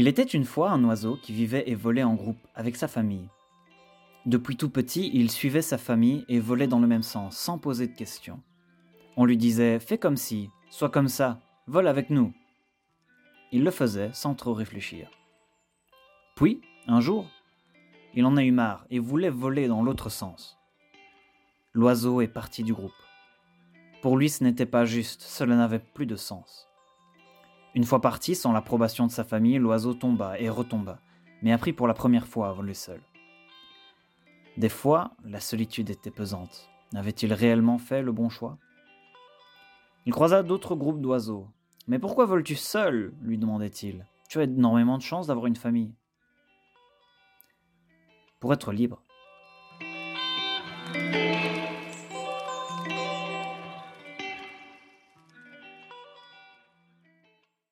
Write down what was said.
Il était une fois un oiseau qui vivait et volait en groupe avec sa famille. Depuis tout petit, il suivait sa famille et volait dans le même sens, sans poser de questions. On lui disait Fais comme si, sois comme ça, vole avec nous. Il le faisait sans trop réfléchir. Puis, un jour, il en a eu marre et voulait voler dans l'autre sens. L'oiseau est parti du groupe. Pour lui, ce n'était pas juste, cela n'avait plus de sens. Une fois parti, sans l'approbation de sa famille, l'oiseau tomba et retomba, mais apprit pour la première fois à voler seul. Des fois, la solitude était pesante. Avait-il réellement fait le bon choix? Il croisa d'autres groupes d'oiseaux. Mais pourquoi voles-tu seul? lui demandait-il. Tu as énormément de chance d'avoir une famille. Pour être libre.